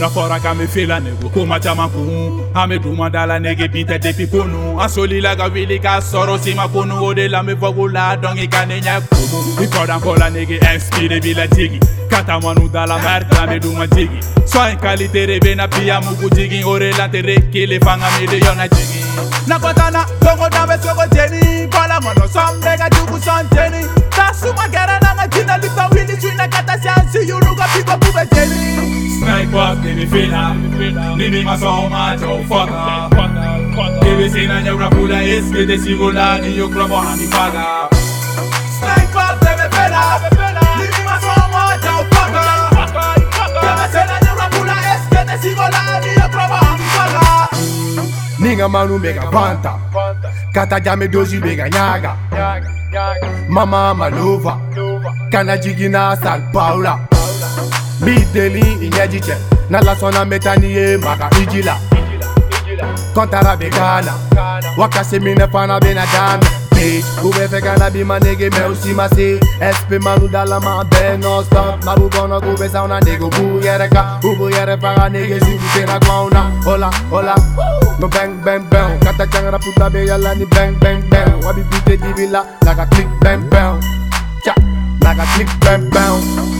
ngafora kamifila nekukumata makunu amidumadala nekibita depikunu asolila kawili kasorosi makunu odelamivakuladongikanenyakumu ikodankola neki espirebilajiki katamanudala mardamidumajiki swankaliterebena biya mukujiki orelaterekile fanga miliyona jiki nakotana dongodamesokojeni kola mono sombeka jukusonjeni tasumagerananga jinalitawili swinakata siansi yuluka pikopuvejeni Snipe up, give me fina Nini masoma chaufaka Give sina nyaura kula eske desigula niyo klabo hanifaka Snipe up, give me fina Nini masoma chaufaka Give sina nyaura kula eske desigula niyo klabo hanifaka Ninga manu mega panta Kata jame doji mega nyaga Mama malova Kana jigina San Paula bideli ìyẹn jíjẹ n'alasọ́nà mẹ́ta ní yé màkà ìjìlá kọ́ntara bẹ fana bena na dánà. Ou bɛ fɛ na bi ma nege mɛ u si ma SP malu dala ma Ben. non stop Malu kɔnɔ k'u bɛ s'anw na nege u b'u yɛrɛ kan faga si u na hola, Hola, bang bang bang Kata jangara puta bɛ yala ni bang bang bang Wabi bi te la click bang bang Cha Laka click bang bang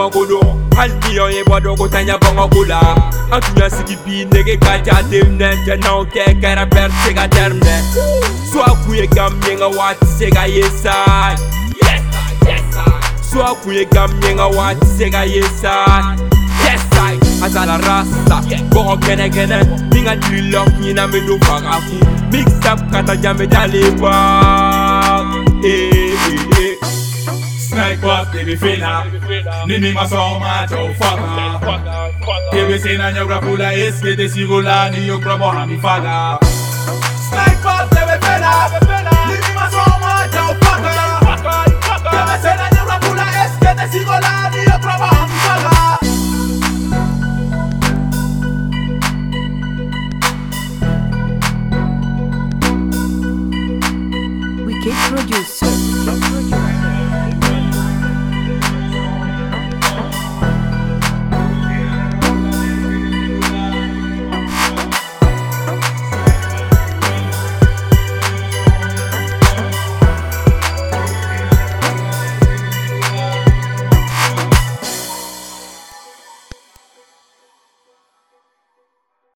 makolo Albion ye bado kutanya bongo kula Akunya sigibi nege kacha dimne Tena uke kera per sega termne Swa kuye gamye nga wati sega yesai Swa kuye gamye nga wati sega yesai Yesai Azala rasta Bongo kene kene Minga lilok nina me do fagafu Mix up kata jame dale wak Eh kwa tibi fina nini masoma cha ufaka say na nyokra pula eske te sigula ni yokra bona mi fada sniper tibi fina nini masoma